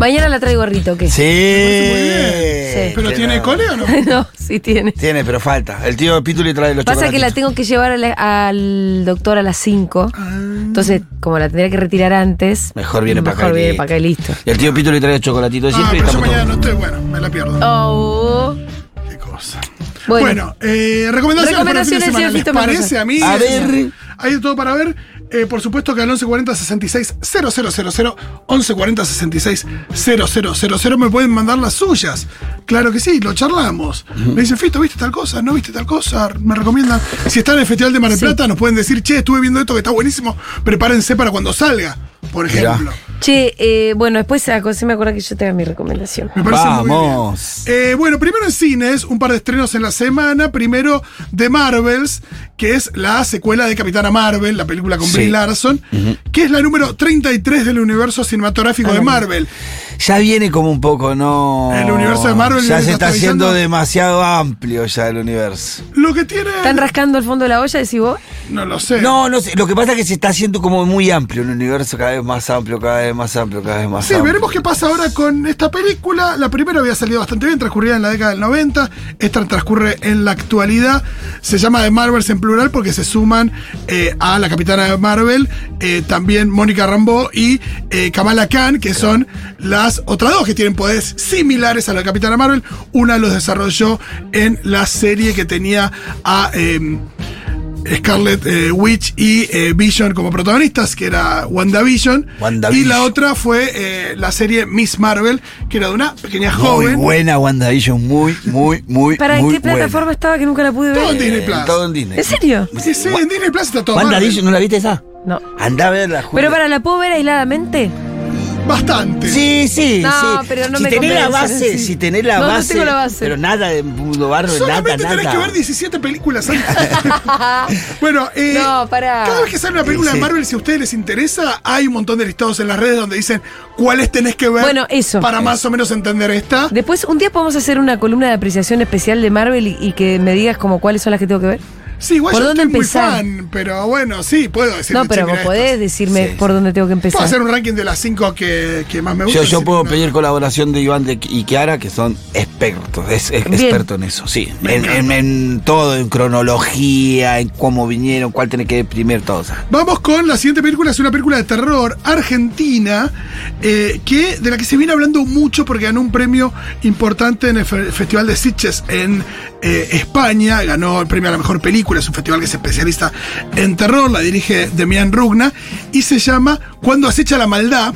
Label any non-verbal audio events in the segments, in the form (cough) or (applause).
Mañana la traigo gorrito, ¿qué? Sí. Sí. ¿Pero tiene no. cole o no? (laughs) no, sí tiene. Tiene, pero falta. El tío Pituli trae los Pasa que la tengo que llevar la- al doctor a las 5. Ah. Entonces, como la tendría que retirar antes. Mejor viene para acá Mejor viene para acá y listo. Y el tío Pituli trae el chocolatito de Ah, siempre pero yo mañana no estoy, bueno, me la pierdo. Oh. Qué cosa. Bueno. Bueno, eh, recomendaciones, Recomendaciones, para el fin de semana. ¿Les parece a mí? A ver. Hay de todo para ver. Eh, por supuesto que al 1140 66 000, 1140 66 000 me pueden mandar las suyas. Claro que sí, lo charlamos. Me dicen, Fito, ¿viste tal cosa? ¿No viste tal cosa? Me recomiendan. Si están en el Festival de Mar del Sí. Plata, nos pueden decir, che, estuve viendo esto que está buenísimo, prepárense para cuando salga, por Mirá. ejemplo. Che, eh, bueno, después ah, se me acuerda que yo tenga mi recomendación. Me parece muy bien. Vamos. Eh, bueno, primero en cines, un par de estrenos en la semana. Primero de Marvels, que es la secuela de Capitana Marvel, la película con Sí. Brie Larson, que es la número 33 del universo cinematográfico de Marvel. Ya viene como un poco, ¿no? El universo de Marvel Ya se está haciendo demasiado amplio ya el universo. Lo que tiene. ¿Están rascando el fondo de la olla, decís vos? No lo sé. No, no sé. Lo que pasa es que se está haciendo como muy amplio el universo, cada vez más amplio, cada vez más amplio, cada vez más Sí, amplio. veremos qué pasa ahora con esta película. La primera había salido bastante bien, transcurrida en la década del 90. Esta transcurre en la actualidad. Se llama The Marvels en plural porque se suman eh, a la capitana de Marvel, eh, también Mónica Rambeau y eh, Kamala Khan, que son las otras dos que tienen poderes similares a la capitana Marvel. Una los desarrolló en la serie que tenía a. eh, Scarlet eh, Witch y eh, Vision como protagonistas, que era WandaVision. WandaVision. Y la otra fue eh, la serie Miss Marvel, que era de una pequeña Muy joven. buena WandaVision, muy, muy, muy, ¿Para en muy qué plataforma buena. estaba que nunca la pude ver? Todo en Disney Eh, Plus. Todo en Disney. ¿En serio? Sí, sí, en Disney Plus está todo. WandaVision, ¿no la viste esa? No. Andá a verla, Julia. Pero para, ¿la puedo ver aisladamente? Bastante. Sí, sí, No, sí. pero no si me tenés la base, sí. si tenés la No, no base, tengo la base. Pero nada de mundo barro, Solamente nada, tenés nada. que ver 17 películas antes. (laughs) bueno, eh, No, pará. cada vez que sale una película Sí. de Marvel, si a ustedes les interesa, hay un montón de listados en las redes donde dicen cuáles tenés que ver Bueno, eso. para más o menos entender esta. Después, un día podemos hacer una columna de apreciación especial de Marvel y, y que me digas como cuáles son las que tengo que ver. Sí, igual ¿Por yo dónde estoy empezar? muy fan, pero bueno, sí, puedo decir. No, pero vos podés decirme Sí. por dónde tengo que Puedo empezar. hacer un ranking de las 5 que, que más me gustan. yo puedo pedir colaboración de Iván de- y Kiara, que son expertos, es, es experto en eso, sí. En, en- en todo, en cronología, en cómo vinieron, cuál tenés que ver primero, todo. o sea. Vamos con la siguiente película, es una película de terror argentina, eh, que, de la que se viene hablando mucho porque ganó un premio importante en el fe- Festival de Sitges en eh, España, ganó el premio a la mejor película, es un festival que se especializa en terror, la dirige Demian Rugna, y se llama Cuando acecha la maldad.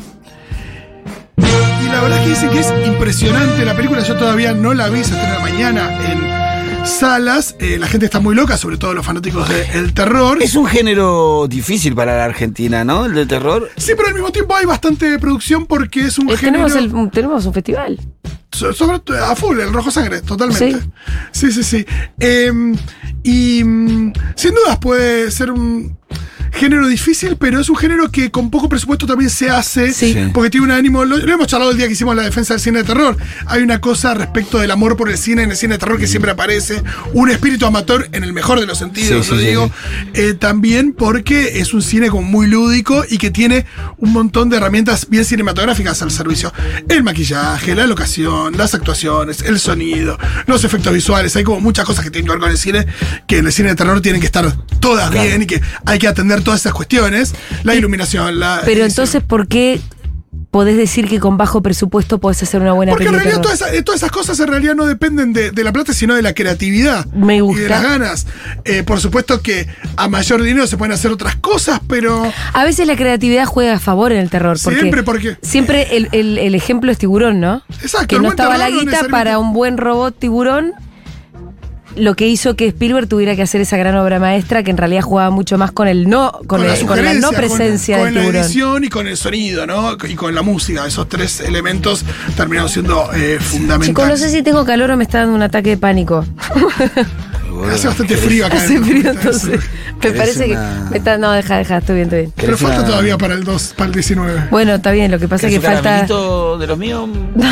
Y la verdad es que dicen que es impresionante la película, yo todavía no la vi, se estrena mañana en salas, Eh, la gente está muy loca, sobre todo los fanáticos del terror. Es un género difícil para la Argentina, ¿no? El de terror. Sí, pero al mismo tiempo hay bastante producción porque es un Eh, género. tenemos, el- tenemos un festival. So- sobre todo a full, el rojo sangre, totalmente. Sí. Sí, sí, sí. Eh, y mm, sin dudas puede ser un género difícil, pero es un género que con poco presupuesto también se hace. Sí. Sí. Porque tiene un ánimo. Lo, lo hemos charlado el día que hicimos la defensa del cine de terror. Hay una cosa respecto del amor por el cine en el cine de terror que siempre aparece. Un espíritu amateur en el mejor de los sentidos, Sí, lo sí, sí, digo. Eh, también porque es un cine como muy lúdico y que tiene un montón de herramientas bien cinematográficas al servicio. El maquillaje, la locación, las actuaciones, el sonido, los efectos visuales. Hay como muchas cosas que tienen que ver con el cine que en el cine de terror tienen que estar todas Claro. bien y que hay que atender todas esas cuestiones. La iluminación, la. Pero edición. entonces, ¿por qué podés decir que con bajo presupuesto podés hacer una buena Porque en realidad todas esas, eh, todas esas cosas en realidad no dependen de, de la plata, sino de la creatividad. Me Y de gusta. las ganas. Eh, por supuesto que a mayor dinero se pueden hacer otras cosas, pero. A veces la creatividad juega a favor en el terror. Porque Siempre, porque- Siempre el, el- el ejemplo es tiburón, ¿no? Exacto, Que no estaba la guita para un buen robot tiburón. Lo que hizo que Spielberg tuviera que hacer esa gran obra maestra que en realidad jugaba mucho más con el no, con, la el- con la no presencia con, del con la edición y con el sonido, ¿no? Y con la música. Esos tres elementos terminaron siendo eh, fundamentales. Chicos, no sé si tengo calor o me está dando un ataque de pánico. Hace bastante frío acá. Hace frío, en- entonces. (laughs) Me ¿Querés parece una- que. me está- no, deja, deja, estoy bien, estoy bien. Pero ¿Querés falta una- todavía para el 2, para el 19. Bueno, está bien, lo que pasa es ¿Querés que un falta. de los míos? (laughs) No,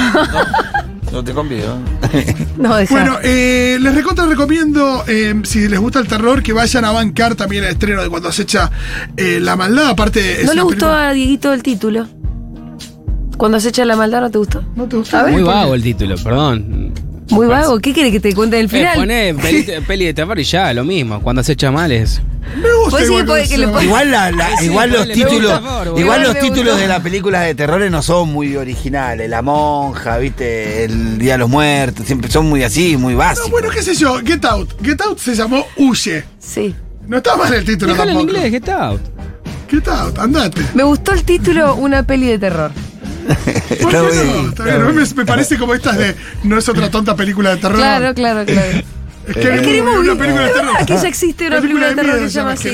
no te convido. (laughs) No, deja. Bueno, eh, les recontra recomiendo, eh, si les gusta el terror, que vayan a bancar también el estreno de Cuando acecha eh, la maldad. Aparte, es ¿No le gustó película- a Dieguito el título? Cuando se echa la maldad, ¿no te gustó? ¿No te gustó? A ver. Muy vago el título, perdón. Muy vago. ¿Qué quiere que te cuente del Eh, final? poné (laughs) peli, peli de terror y ya, lo mismo. Cuando se echa mal es. Me gusta Pues sí, igual puede cuando que se le llama. ponga- Igual, la- la- Sí, igual me los títulos, por favor, igual los me títulos gustó. de las películas de terror no son muy originales. La monja, viste, el Día de los Muertos, siempre son muy así, muy No, básicos. bueno, qué sé yo, Get Out. Get Out se llamó Huye. Sí. No está mal el título Déjalo en tampoco. inglés, get out. Get Out, andate. Me gustó el título, una peli de terror. ¿Por Está qué no? bien, Está bien, Me, me parece como estas de no es otra tonta película de terror. Claro, claro, claro. Es que Scary una película de terror. Que ya existe una película de terror miedo que se llama así.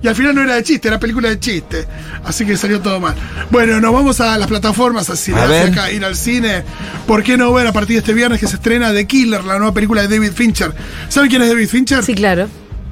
Y al final no era de chiste, era película de chiste. Así que salió todo mal. Bueno, nos vamos a las plataformas, así A ver. acá, ir al cine. ¿Por qué no ver a partir de este viernes que se estrena The Killer, la nueva película de David Fincher? ¿Saben quién es David Fincher? Sí, claro.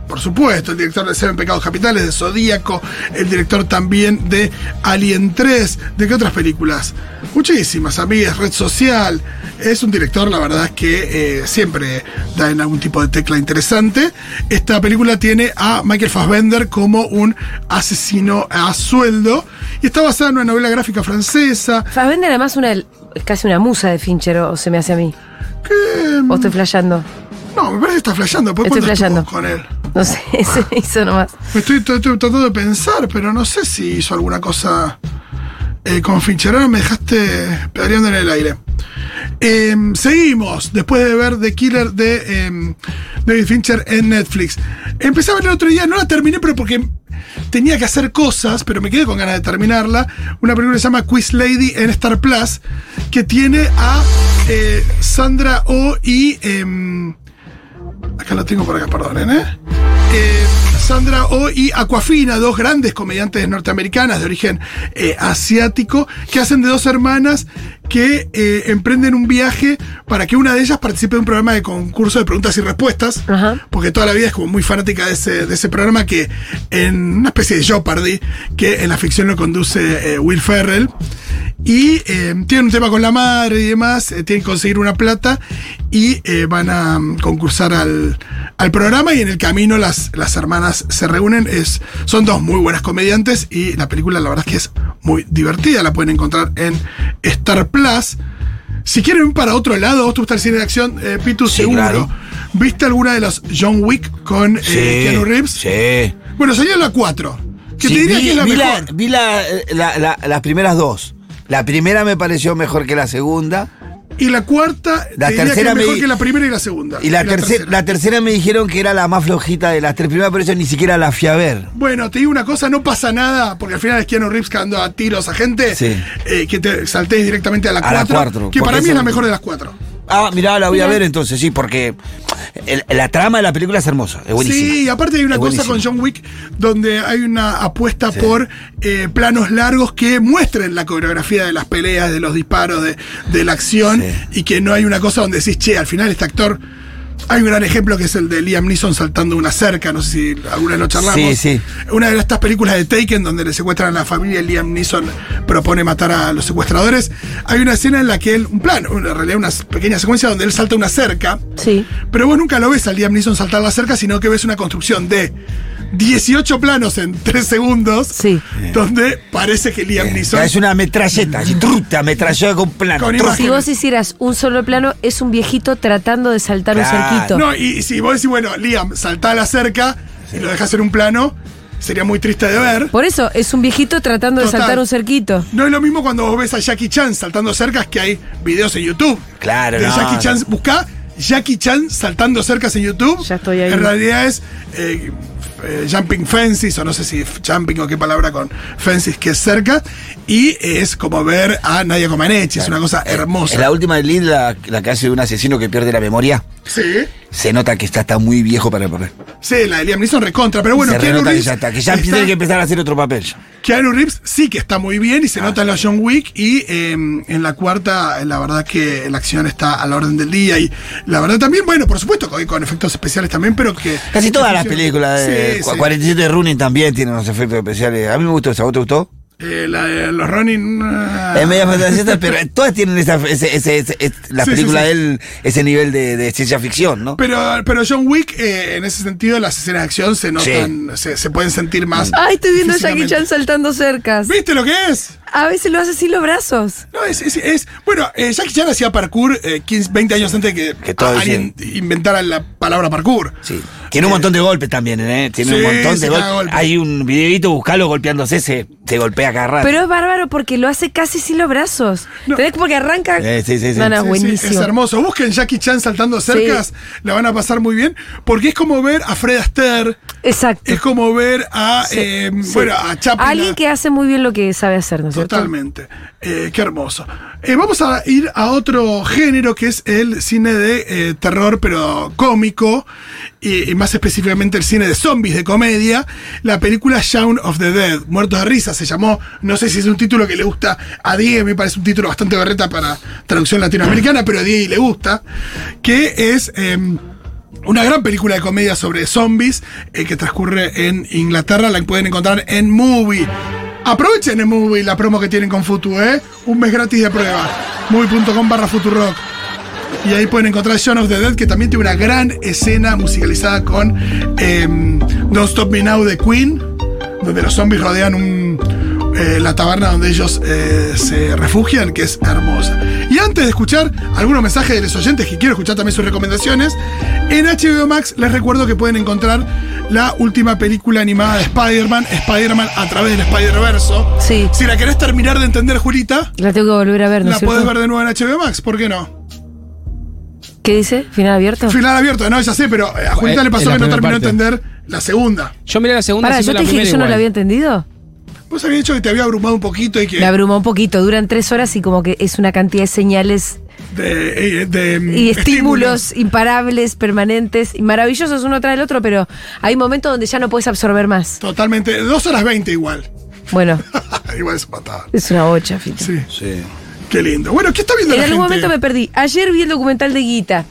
Por supuesto, el director de Seven Pecados Capitales, de Zodíaco, el director también de Alien 3, ¿de qué otras películas? Muchísimas, amigas, Red Social. Es un director, la verdad es que eh, siempre da en algún tipo de tecla interesante. Esta película tiene a Michael Fassbender como un asesino a sueldo y está basada en una novela gráfica francesa. Fassbender además una, es casi una musa de Fincher, o se me hace a mí. O estoy flasheando. no, me parece que está flasheando. Estoy flasheando. con él. No sé, (laughs) se hizo nomás. Me estoy, tratando de pensar, pero no sé si hizo alguna cosa eh, con Fincher. Ahora me dejaste pedaleando en el aire. Eh, seguimos, después de ver The Killer de eh, David Fincher en Netflix. Empecé a verla el otro día, no la terminé, pero porque tenía que hacer cosas, pero me quedé con ganas de terminarla. Una película que se llama Quiz Lady en Star Plus, que tiene a eh, Sandra Oh y... Acá lo tengo por acá, perdonen, ¿eh? Eh, Sandra Oh y Aquafina, dos grandes comediantes norteamericanas de origen eh, asiático, que hacen de dos hermanas que eh, emprenden un viaje para que una de ellas participe de un programa de concurso de preguntas y respuestas, Ajá. porque toda la vida es como muy fanática de ese, de ese programa que en una especie de Jeopardy, que en la ficción lo conduce eh, Will Ferrell. Y eh, tienen un tema con la madre y demás, eh, tienen que conseguir una plata y eh, van a mm, concursar al, al programa y en el camino las, las hermanas se reúnen. Es, son dos muy buenas comediantes y la película la verdad es que es muy divertida, la pueden encontrar en Star Plus. Si quieren ir para otro lado, te gusta el cine de acción, eh, Pitu, Sí, seguro. claro. ¿Viste alguna de los John Wick con eh, Keanu Reeves? Sí. Bueno, salió la 4. Que Sí, te diría vi, que es la vi mejor. vi la- la- las primeras dos. La primera me pareció mejor que la segunda. Y la cuarta, La te diría que tercera es mejor me- que la primera y la segunda. Y la, tercera, la tercera me dijeron que era la más flojita de las tres primeras, pero eso ni siquiera la fui a ver. Bueno, te digo una cosa, no pasa nada, porque al final es Keanu Reeves cagando a tiros a gente, Sí. eh, que te saltés directamente a la A la 4, cuatro, que para mí es la mejor de las cuatro. Ah, mirá, la voy a ver entonces, sí, porque el- la trama de la película es hermosa, es buenísima. Sí, y aparte hay una Es cosa con John Wick donde hay una apuesta por eh, planos largos que muestren la coreografía de las peleas, de los disparos, de, de la acción, Sí. y que no hay una cosa donde decís, che, al final este actor. Hay un gran ejemplo que es el de Liam Neeson saltando una cerca, no sé si alguna vez lo charlamos. Sí, sí. Una de estas películas de Taken donde le secuestran a la familia y Liam Neeson propone matar a los secuestradores. Hay una escena en la que él, un plan, en realidad una pequeña secuencia donde él salta una cerca. Sí. Pero vos nunca lo ves a Liam Neeson saltar la cerca, sino que ves una construcción de 18 planos en 3 segundos, Sí. donde parece que Liam Neeson... Es una metralleta, truta, metralleta con plano. Con. Si vos hicieras un solo plano, es un viejito tratando de saltar un cerquito. No, y, y si vos decís, bueno, Liam, saltá a la cerca y lo dejas en un plano, sería muy triste de ver. Por eso, es un viejito tratando de saltar un cerquito. No es lo mismo cuando vos ves a Jackie Chan saltando cercas que hay videos en YouTube. Claro, de no, Jackie Chan, no. buscá Jackie Chan saltando cercas en YouTube. Ya estoy ahí. En realidad es eh, eh, Jumping Fences, o no sé si jumping o qué palabra con Fences que es cerca, y es como ver a Nadia Comaneci, es una cosa hermosa. En la última de Lid, la, la que hace de un asesino que pierde la memoria, Sí, se nota que está, está muy viejo para perder. sí, la de Liam Neeson recontra, pero bueno, se Keanu renota que ya está, que ya está- tiene que empezar a hacer otro papel. Keanu Reeves sí que está muy bien y se nota en la John Wick y eh, en la cuarta la verdad que la acción está a la orden del día y la verdad también, bueno, por supuesto con, con efectos especiales también, pero que... Casi todas las películas de Sí, sí. 47 de Running también tienen unos efectos especiales. A mí me gustó esa, ¿a vos te gustó? Eh, la de los Ronin... ah, Es media fantasía, (laughs) pero todas tienen esa, ese, ese, ese- es- la Sí, película sí. de él, ese nivel de, de ciencia ficción, ¿no? Pero, pero John Wick, eh, en ese sentido, las escenas de acción se notan, se, se pueden sentir más. Ay, estoy viendo a Jackie. Chan saltando cercas. ¿Viste lo que es? A veces lo hace así los brazos. No, es, es, es- bueno, eh, Jackie Chan hacía parkour eh, 15, 20 años antes de que, Que todos alguien inventara la palabra parkour. Sí. Tiene un montón de golpes también, ¿eh? Tiene Sí, un montón de golpes. Hay un videito, buscalo golpeándose, se, se golpea cada rato. Pero es bárbaro porque lo hace casi sin los brazos. No. ¿Entendés? Porque arranca. Eh, sí, sí, sí. No, no, Sí, sí, buenísimo. es hermoso. Busquen Jackie Chan saltando cercas, la van a pasar muy bien, porque es como ver a Fred Astaire, Exacto. es como ver a, eh, Sí. bueno, a Chaplin. Alguien que hace muy bien lo que sabe hacer, ¿no Totalmente. Eh, qué hermoso. Eh, vamos a ir a otro género que es el cine de eh, terror, pero cómico, y, más específicamente el cine de zombies de comedia. La película Shaun of the Dead, Muertos de Risa, se llamó. No sé si es un título que le gusta a Diego, me parece un título bastante berreta para traducción latinoamericana, pero a Diego le gusta. Que es. em, una gran película de comedia sobre zombies que transcurre en Inglaterra. La pueden encontrar en Movie. Aprovechen en Movie la promo que tienen con Futu, ¿eh? Un mes gratis de prueba. Movie.com barra Futurock. Y ahí pueden encontrar Shaun of the Dead, que también tiene una gran escena musicalizada con em, Don't Stop Me Now de Queen, donde los zombies rodean un, eh, la taberna donde ellos eh, se refugian, que es hermosa. Y antes de escuchar algunos mensajes de los oyentes, que quiero escuchar también sus recomendaciones, en HBO Max les recuerdo que pueden encontrar la última película animada de Spider-Man, Spider-Man a través del Spider-Verso. Sí. Si la querés terminar de entender, Julita, La tengo que volver a ver, ¿no la cierto? podés ver de nuevo en HBO Max, ¿por qué no? ¿Qué dice? ¿Final abierto? Final abierto, no, ya sé, pero a Julita Eh, le pasó que no terminó de entender la segunda. Yo miré la segunda Pará, yo te la dije que yo no la había entendido. Vos habías dicho que te había abrumado un poquito y que. Me abrumó un poquito. Duran tres horas y como que es una cantidad de señales De, eh, de, mm, y estímulos imparables, permanentes y maravillosos uno tras el otro, pero hay momentos donde ya no puedes absorber más. Totalmente. Dos horas veinte igual. Bueno, (laughs) igual es patada. es una bocha, Fito. Sí, Sí. qué lindo. Bueno, ¿qué está viendo En la algún gente? momento me perdí. Ayer vi el documental de Guita.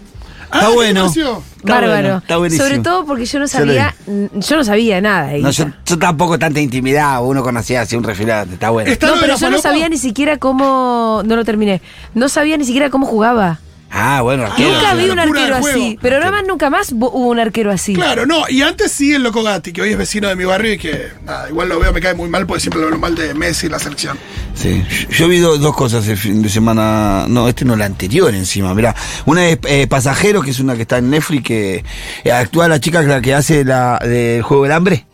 Ah, Está ¿qué te bueno. Está Bárbaro. bueno, está buenísimo. Sobre todo porque yo no Yo lo sabía, yo no sabía nada de No, Guita. yo, yo tampoco tanta intimidad, uno conocía así un refilado, está bueno. Está No, lo de pero la yo no falopa? sabía ni siquiera cómo. No lo terminé. No sabía ni siquiera cómo jugaba. Ah, bueno, arquero. nunca vi un arquero así. Pero nada más nunca más hubo un arquero así. Claro, no, y antes sí el Loco Gatti, que hoy es vecino de mi barrio y que nada, igual lo veo, me cae muy mal porque siempre lo hablo mal de Messi y la selección. Sí, yo vi do- dos cosas el fin de semana. No, este no, la anterior encima. Mirá, una es eh, Pasajero, que es una que está en Netflix, que eh, actúa la chica que la que hace la del juego del hambre.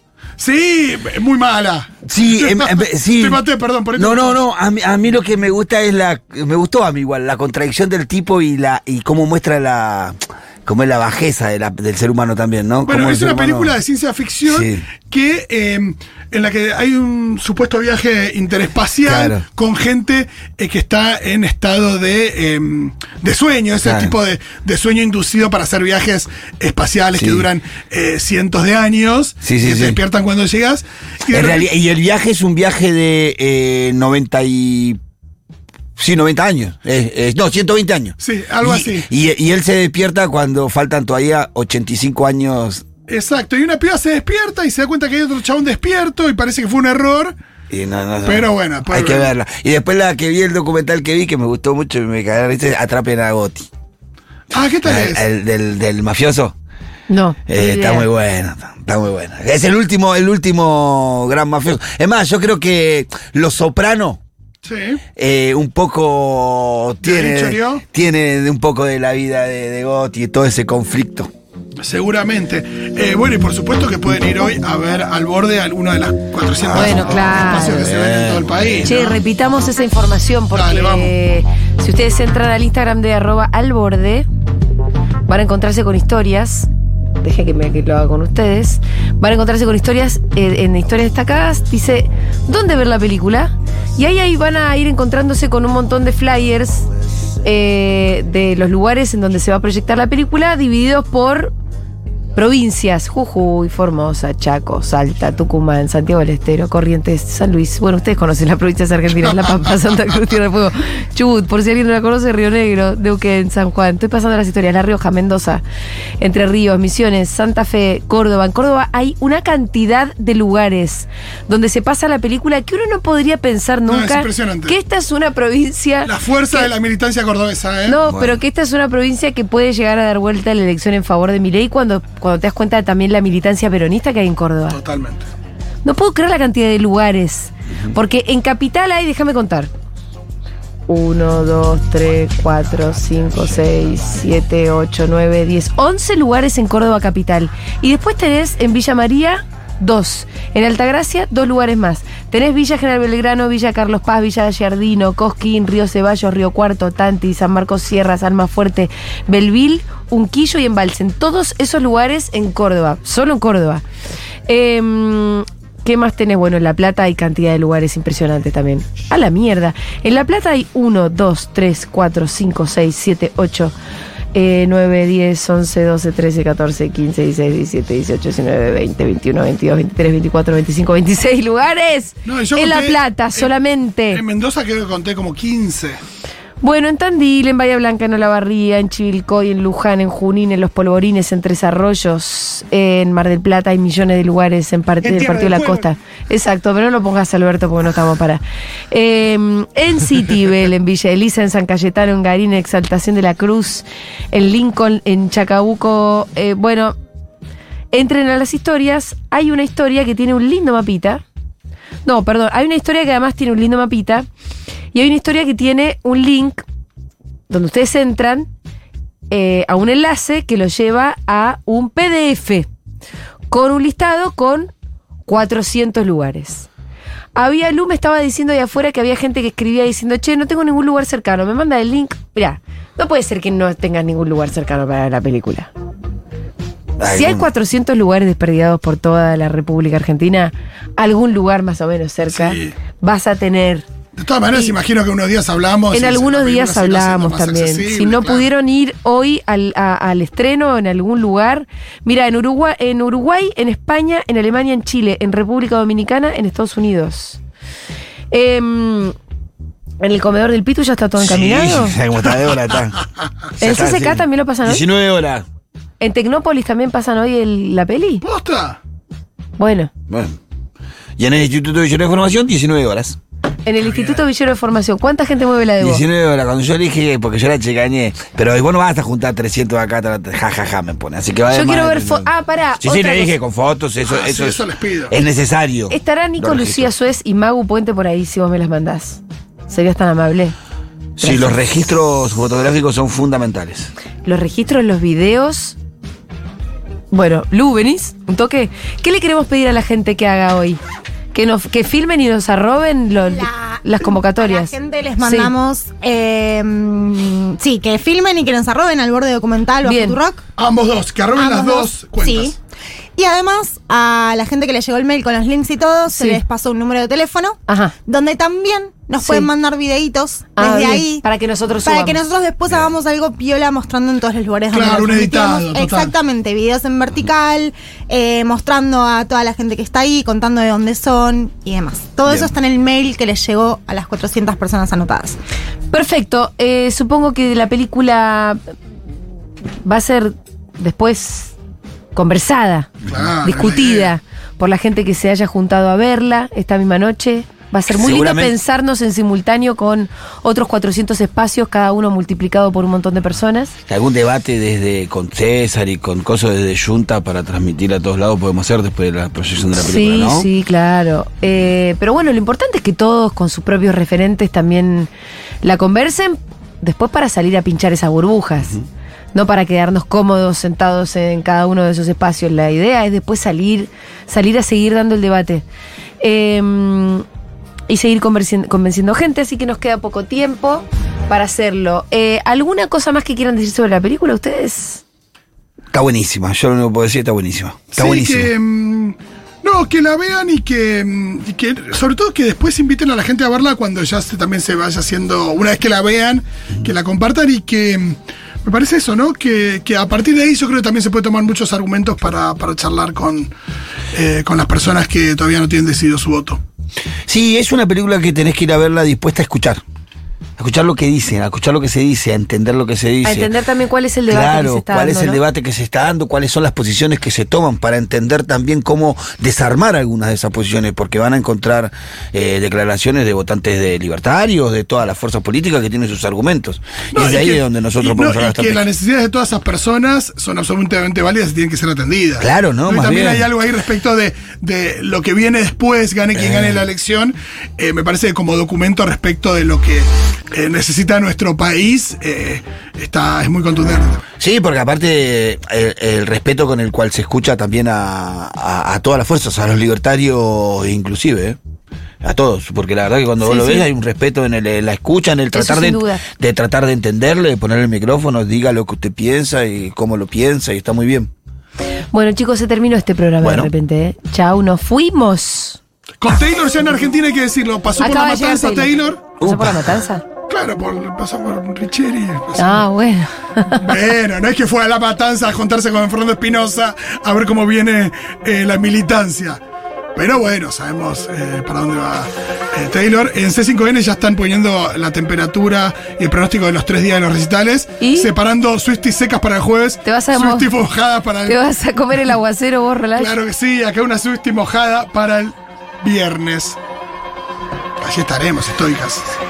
Sí, muy mala. Sí, (laughs) em- em- sí. Te maté, perdón, por No, no, no. A mí, a mí lo que me gusta es la. Me gustó a mí igual, la contradicción del tipo y la y cómo muestra la. Cómo es la bajeza de la- del ser humano también, ¿no? Bueno, es una humano- película de ciencia ficción Sí. que eh, en la que hay un supuesto viaje interespacial Claro. con gente eh, que está en estado de, eh, de sueño, ese Claro. tipo de, de sueño inducido para hacer viajes espaciales Sí. que duran eh, cientos de años, Sí, sí, que sí. te despiertan cuando llegas. Y de En repente- realidad- y el viaje es un viaje de eh, 90 y... Sí, 90 años. Eh, eh, no, 120 años. Sí, algo Y- así. Y, y él se despierta cuando faltan todavía 85 años. Exacto, y una piba se despierta y se da cuenta que hay otro chabón despierto y parece que fue un error. Y no, no, no. Pero bueno, pues hay que bueno. verla. Y después la que vi, el documental que vi, que me gustó mucho y me cagaron, ¿viste? Atrapen a Gotti. Ah, ¿qué tal El- es? el del, del mafioso. No. Eh, está muy bueno, está muy bueno. Es el último, el último gran mafioso. Es más, yo creo que Los Soprano Sí. eh, un poco ¿De ahí tiene, tiene un poco de la vida de, de Gotti y todo ese conflicto. Seguramente. Eh, bueno, y por supuesto que pueden ir hoy a ver al borde alguna de las 400 Bueno, claro. espacios que se ven en todo el país. Che, ¿no? repitamos esa información porque Dale, vamos. si ustedes entran al Instagram de arroba al borde, van a encontrarse con historias dejé que, me, que lo haga con ustedes, van a encontrarse con historias, eh, en historias destacadas, dice, ¿dónde ver la película? Y ahí, ahí van a ir encontrándose con un montón de flyers eh, de los lugares en donde se va a proyectar la película, divididos por provincias, Jujuy, Formosa, Chaco, Salta, Tucumán, Santiago del Estero, Corrientes, San Luis. Bueno, ustedes conocen las provincias argentinas, La Pampa, Santa Cruz, Tierra del Fuego, Chubut, por si alguien no la conoce, Río Negro, Neuquén, San Juan. Estoy pasando las historias, La Rioja, Mendoza, Entre Ríos, Misiones, Santa Fe, Córdoba. En Córdoba hay una cantidad de lugares donde se pasa la película que uno no podría pensar No, es nunca impresionante. que esta es una provincia La fuerza de la militancia cordobesa, ¿eh? no, Bueno. pero que esta es una provincia que puede llegar a dar vuelta la elección en favor de Milei cuando, cuando te das cuenta de también la militancia peronista que hay en Córdoba. Totalmente. No puedo creer la cantidad de lugares. Porque en Capital hay, déjame contar. 1, 2, 3, 4, 5, 6, 7, 8, 9, 10, 11 lugares en Córdoba Capital. Y después tenés en Villa María dos. En Altagracia, dos lugares más. Tenés Villa General Belgrano, Villa Carlos Paz, Villa Gallardino, Cosquín, Río Ceballos, Río Cuarto, Tanti, San Marcos Sierras, Almafuerte, Belville, Unquillo y Embalsen. Todos esos lugares en Córdoba, solo en Córdoba. Em, ¿Qué más tenés? Bueno, en La Plata hay cantidad de lugares impresionantes también. A la mierda. En La Plata hay 1, 2, 3, 4, 5, 6, 7, 8, eh, 9, 10, 11, 12, 13, 14, 15, 16, 17, 18, 19, 20, 21, 22, 23, 24, 25, 26 lugares. No, en La conté- Plata en- solamente. En Mendoza creo que conté como 15. Bueno, en Tandil, en Bahía Blanca, en Olavarría, en Chivilcoy, en Luján, en Junín, en Los Polvorines, en Tres Arroyos, en Mar del Plata hay millones de lugares en parte del Partido de la. Costa. Exacto, pero no lo pongas Alberto porque no estamos para. Eh, en Citibel, en Villa Elisa, en San Cayetano, en Garín, en Exaltación de la Cruz, en Lincoln, en Chacabuco. eh, bueno, entren a las historias. Hay una historia que tiene un lindo mapita. No, perdón, hay una historia que además tiene un lindo mapita. Y hay una historia que tiene un link donde ustedes entran eh, a un enlace que los lleva a un PDF con un listado con 400 lugares. Había Lu me estaba diciendo ahí afuera que había gente que escribía diciendo, che, no tengo ningún lugar cercano, me manda el link. Mirá, no puede ser que no tengas ningún lugar cercano para la película. Si hay Algún- 400 lugares desperdigados por toda la República Argentina, algún lugar más o menos cerca Sí. vas a tener. De todas maneras, Y- imagino que unos días hablamos. En algunos días hablamos también. accesible, Si no claro. pudieron ir hoy al, a- al estreno en algún lugar, mira, en Uruguay, en Uruguay, en España, en Alemania, en Chile, en República Dominicana, en Estados Unidos. Em, en el comedor del Pitu ya está todo encaminado. Sí, como está de hora, está. ¿En está, CCK sí. también lo pasan hoy? 19 horas. ¿En Tecnópolis también pasan hoy el- la peli? ¿Posta? Bueno, Bueno. Y en el Instituto de Villero de Formación, 19 horas. En el Instituto Villero de Formación, ¿cuánta gente mueve la de vos? 19 horas, cuando yo dije, porque yo la checañé, pero vos no vas a juntar 300 acá, tra- ja, ja, ja, me pone. Así que va Yo quiero ver fo- 300. ah, pará, Sí, sí, otra le dije con fotos, eso, Ah, eso, sí, es, eso les pido. es necesario. Estará Nico Lucía. Suez y Magu Puente por ahí si vos me las mandás. ¿Serías tan amable? Sí, los registros fotográficos son fundamentales. Los registros, los videos. Bueno, Lu, ¿venís? ¿Un toque? ¿Qué le queremos pedir a la gente que haga hoy? Que nos, que filmen y nos arroben lo- La- las convocatorias. A la gente les Sí. mandamos, eh, mm, sí, que filmen y que nos arroben al borde documental o a Bien. Futurock. Ambos dos, que arroben las dos cuentas. Sí. Y además, a la gente que le llegó el mail con los links y todo, se les pasó un número de teléfono, Ajá. donde también nos Sí. pueden mandar videitos Ah, desde bien. ahí. Para que nosotros Para subamos. que nosotros después hagamos algo piola mostrando en todos los lugares Claro, donde un editado, total. Exactamente, videos en vertical, eh, mostrando a toda la gente que está ahí, contando de dónde son y demás. Todo Bien. eso está en el mail que les llegó a las 400 personas anotadas. Perfecto. Eh, supongo que la película va a ser después conversada, Claro, discutida por la gente que se haya juntado a verla esta misma noche. Va a ser muy lindo pensarnos en simultáneo con otros 400 espacios, cada uno multiplicado por un montón de personas. Algún debate desde con César y con cosas desde Junta para transmitir a todos lados podemos hacer después de la proyección de la película, sí, ¿no? sí, claro. Eh, pero bueno, lo importante es que todos con sus propios referentes también la conversen, después para salir a pinchar esas burbujas. No para quedarnos cómodos sentados en cada uno de esos espacios. La idea es después salir, salir a seguir dando el debate. Eh, y seguir convenciendo, gente, así que nos queda poco tiempo para hacerlo. Eh, ¿Alguna cosa más que quieran decir sobre la película ustedes? Está buenísima, yo lo único que puedo decir está buenísima. Está Sí, buenísima. que. mm, no, que la vean y que, mm, y que. Sobre todo que después inviten a la gente a verla cuando ya se, también se vaya haciendo. Una vez que la vean, que la compartan y que. mm, Me parece eso, ¿no? Que, que a partir de ahí yo creo que también se puede tomar muchos argumentos para, para charlar con, eh, con las personas que todavía no tienen decidido su voto. Sí, es una película que tenés que ir a verla dispuesta a escuchar. A escuchar lo que dicen, a escuchar lo que se dice, a entender lo que se dice. A entender también cuál es el debate claro, que se está cuál dando. es el ¿no? debate que se está dando, cuáles son las posiciones que se toman para entender también cómo desarmar algunas de esas posiciones, porque van a encontrar eh, declaraciones de votantes de libertarios, de todas las fuerzas políticas que tienen sus argumentos. No, y es de ahí que- donde nosotros podemos no, hablar y que las necesidades de todas esas personas son absolutamente válidas y tienen que ser atendidas. Claro, ¿no? Y Más también bien. hay algo ahí respecto de, de lo que viene después, gane quien gane la elección. eh, me parece como documento respecto de lo que eh, necesita nuestro país, eh, está, es muy contundente. Sí, porque aparte el, el respeto con el cual se escucha también a, a- a todas las fuerzas, a los libertarios inclusive, ¿eh? a todos, porque la verdad que cuando Sí, vos lo sí. ves hay un respeto en, el- en la escucha, en el tratar de, duda. de tratar de entenderle, de poner el micrófono, diga lo que usted piensa y cómo lo piensa y está muy bien. Bueno, chicos, se terminó este programa Bueno. de repente. ¿eh? Chau, nos fuimos. Con Taylor ya en Argentina hay que decirlo. Pasó por la matanza Taylor. Taylor. ¿Pasó por la matanza? Claro, por, pasó por Richeri. pasó- Ah, bueno. Bueno, no es que fue a la matanza a juntarse con Fernando Espinosa a ver cómo viene eh, la militancia. Pero bueno, sabemos eh, para dónde va eh, Taylor. En C5N ya están poniendo la temperatura y el pronóstico de los tres días de los recitales. ¿Y? Separando Swifties secas para el jueves. Te vas a mojadas para el. ¿Te vas a comer el aguacero vos, relax? Claro que sí, acá una Swiftie mojada para el viernes. Allí estaremos, estoicas.